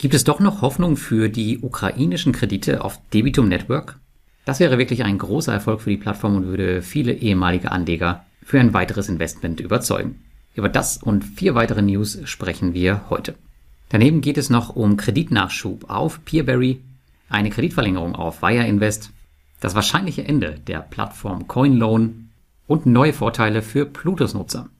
Gibt es doch noch Hoffnung für die ukrainischen Kredite auf Debitum Network? Das wäre wirklich ein großer Erfolg für die Plattform und würde viele ehemalige Anleger für ein weiteres Investment überzeugen. Über das und vier weitere News sprechen wir heute. Daneben geht es noch um Kreditnachschub auf Peerberry, eine Kreditverlängerung auf Wire Invest, das wahrscheinliche Ende der Plattform CoinLoan und neue Vorteile für Plutus-Nutzer.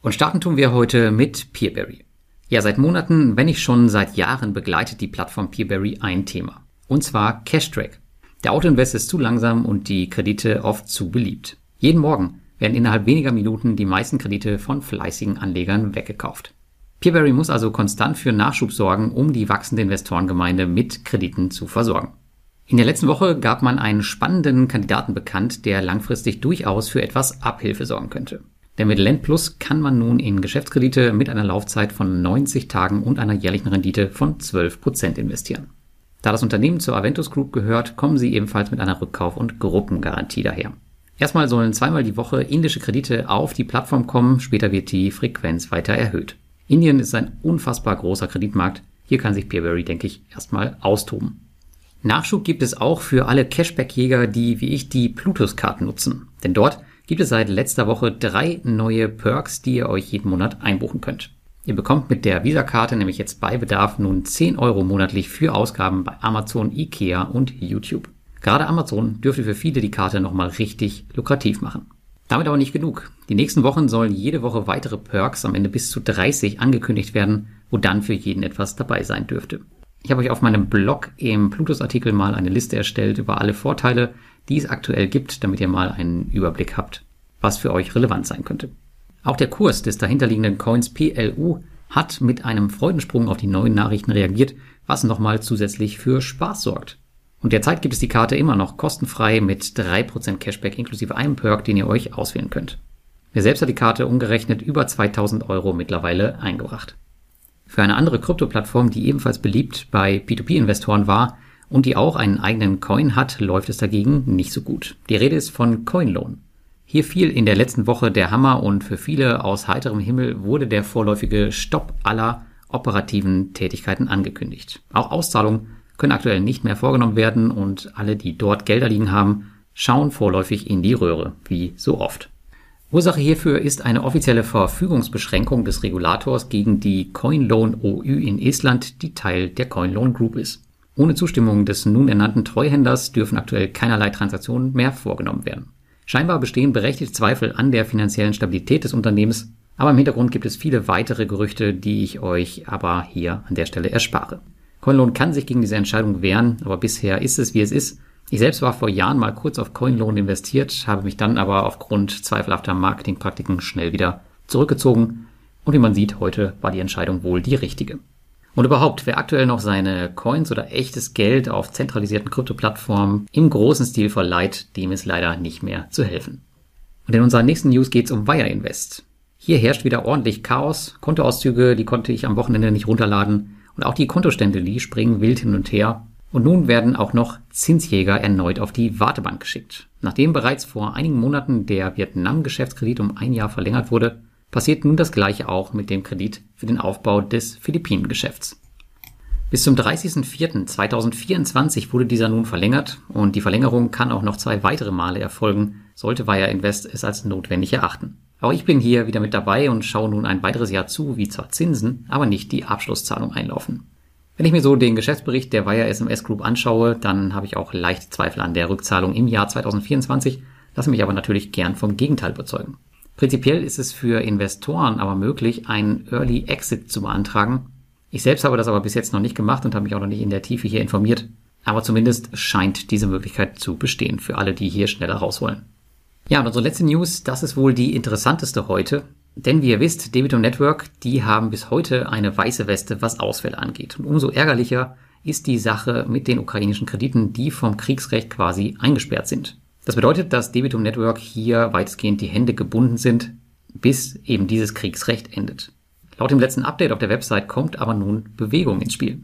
Und starten tun wir heute mit Peerberry. Ja, seit Monaten, wenn nicht schon seit Jahren begleitet die Plattform Peerberry ein Thema. Und zwar Cashtrack. Der Autoinvest ist zu langsam und die Kredite oft zu beliebt. Jeden Morgen werden innerhalb weniger Minuten die meisten Kredite von fleißigen Anlegern weggekauft. Peerberry muss also konstant für Nachschub sorgen, um die wachsende Investorengemeinde mit Krediten zu versorgen. In der letzten Woche gab man einen spannenden Kandidaten bekannt, der langfristig durchaus für etwas Abhilfe sorgen könnte. Denn mit Lend Plus kann man nun in Geschäftskredite mit einer Laufzeit von 90 Tagen und einer jährlichen Rendite von 12% investieren. Da das Unternehmen zur Aventus Group gehört, kommen sie ebenfalls mit einer Rückkauf- und Gruppengarantie daher. Erstmal sollen zweimal die Woche indische Kredite auf die Plattform kommen, später wird die Frequenz weiter erhöht. Indien ist ein unfassbar großer Kreditmarkt, hier kann sich Peerberry, denke ich, erstmal austoben. Nachschub gibt es auch für alle Cashback-Jäger, die wie ich die Plutus-Card nutzen. Denn dort gibt es seit letzter Woche drei neue Perks, die ihr euch jeden Monat einbuchen könnt. Ihr bekommt mit der Visa-Karte nämlich jetzt bei Bedarf nun 10 Euro monatlich für Ausgaben bei Amazon, Ikea und YouTube. Gerade Amazon dürfte für viele die Karte nochmal richtig lukrativ machen. Damit aber nicht genug. Die nächsten Wochen sollen jede Woche weitere Perks, am Ende bis zu 30, angekündigt werden, wo dann für jeden etwas dabei sein dürfte. Ich habe euch auf meinem Blog im Plutus-Artikel mal eine Liste erstellt über alle Vorteile, die es aktuell gibt, damit ihr mal einen Überblick habt, was für euch relevant sein könnte. Auch der Kurs des dahinterliegenden Coins PLU hat mit einem Freudensprung auf die neuen Nachrichten reagiert, was nochmal zusätzlich für Spaß sorgt. Und derzeit gibt es die Karte immer noch kostenfrei mit 3% Cashback inklusive einem Perk, den ihr euch auswählen könnt. Mir selbst hat die Karte umgerechnet über 2000 Euro mittlerweile eingebracht. Für eine andere Krypto-Plattform, die ebenfalls beliebt bei P2P-Investoren war, und die auch einen eigenen Coin hat, läuft es dagegen nicht so gut. Die Rede ist von CoinLoan. Hier fiel in der letzten Woche der Hammer und für viele aus heiterem Himmel wurde der vorläufige Stopp aller operativen Tätigkeiten angekündigt. Auch Auszahlungen können aktuell nicht mehr vorgenommen werden und alle, die dort Gelder liegen haben, schauen vorläufig in die Röhre, wie so oft. Ursache hierfür ist eine offizielle Verfügungsbeschränkung des Regulators gegen die CoinLoan OÜ in Estland, die Teil der CoinLoan Group ist. Ohne Zustimmung des nun ernannten Treuhänders dürfen aktuell keinerlei Transaktionen mehr vorgenommen werden. Scheinbar bestehen berechtigte Zweifel an der finanziellen Stabilität des Unternehmens, aber im Hintergrund gibt es viele weitere Gerüchte, die ich euch aber hier an der Stelle erspare. Coinloan kann sich gegen diese Entscheidung wehren, aber bisher ist es wie es ist. Ich selbst war vor Jahren mal kurz auf Coinloan investiert, habe mich dann aber aufgrund zweifelhafter Marketingpraktiken schnell wieder zurückgezogen und wie man sieht, heute war die Entscheidung wohl die richtige. Und überhaupt, wer aktuell noch seine Coins oder echtes Geld auf zentralisierten Krypto-Plattformen im großen Stil verleiht, dem ist leider nicht mehr zu helfen. Und in unserer nächsten News geht es um Wire Invest. Hier herrscht wieder ordentlich Chaos. Kontoauszüge, die konnte ich am Wochenende nicht runterladen. Und auch die Kontostände, die springen wild hin und her. Und nun werden auch noch Zinsjäger erneut auf die Wartebank geschickt. Nachdem bereits vor einigen Monaten der Vietnam-Geschäftskredit um ein Jahr verlängert wurde, passiert nun das gleiche auch mit dem Kredit für den Aufbau des Philippinengeschäfts. Bis zum 30.04.2024 wurde dieser nun verlängert und die Verlängerung kann auch noch zwei weitere Male erfolgen, sollte Wire Invest es als notwendig erachten. Auch ich bin hier wieder mit dabei und schaue nun ein weiteres Jahr zu, wie zwar Zinsen, aber nicht die Abschlusszahlung einlaufen. Wenn ich mir so den Geschäftsbericht der Wire SMS Group anschaue, dann habe ich auch leicht Zweifel an der Rückzahlung im Jahr 2024, lasse mich aber natürlich gern vom Gegenteil überzeugen. Prinzipiell ist es für Investoren aber möglich, einen Early Exit zu beantragen. Ich selbst habe das aber bis jetzt noch nicht gemacht und habe mich auch noch nicht in der Tiefe hier informiert. Aber zumindest scheint diese Möglichkeit zu bestehen für alle, die hier schneller raus wollen. Ja, und unsere letzte News, das ist wohl die interessanteste heute. Denn wie ihr wisst, Debitum Network, die haben bis heute eine weiße Weste, was Ausfälle angeht. Und umso ärgerlicher ist die Sache mit den ukrainischen Krediten, die vom Kriegsrecht quasi eingesperrt sind. Das bedeutet, dass Debitum Network hier weitestgehend die Hände gebunden sind, bis eben dieses Kriegsrecht endet. Laut dem letzten Update auf der Website kommt aber nun Bewegung ins Spiel.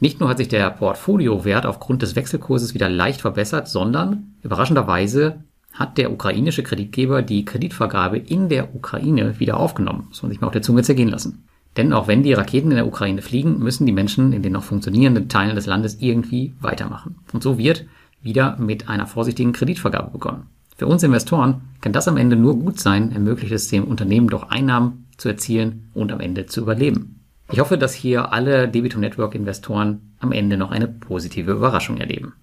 Nicht nur hat sich der Portfoliowert aufgrund des Wechselkurses wieder leicht verbessert, sondern überraschenderweise hat der ukrainische Kreditgeber die Kreditvergabe in der Ukraine wieder aufgenommen. Das muss man sich mal auf der Zunge zergehen lassen. Denn auch wenn die Raketen in der Ukraine fliegen, müssen die Menschen in den noch funktionierenden Teilen des Landes irgendwie weitermachen. Und so wird wieder mit einer vorsichtigen Kreditvergabe begonnen. Für uns Investoren kann das am Ende nur gut sein, ermöglicht es dem Unternehmen doch Einnahmen zu erzielen und am Ende zu überleben. Ich hoffe, dass hier alle Debitum Network Investoren am Ende noch eine positive Überraschung erleben.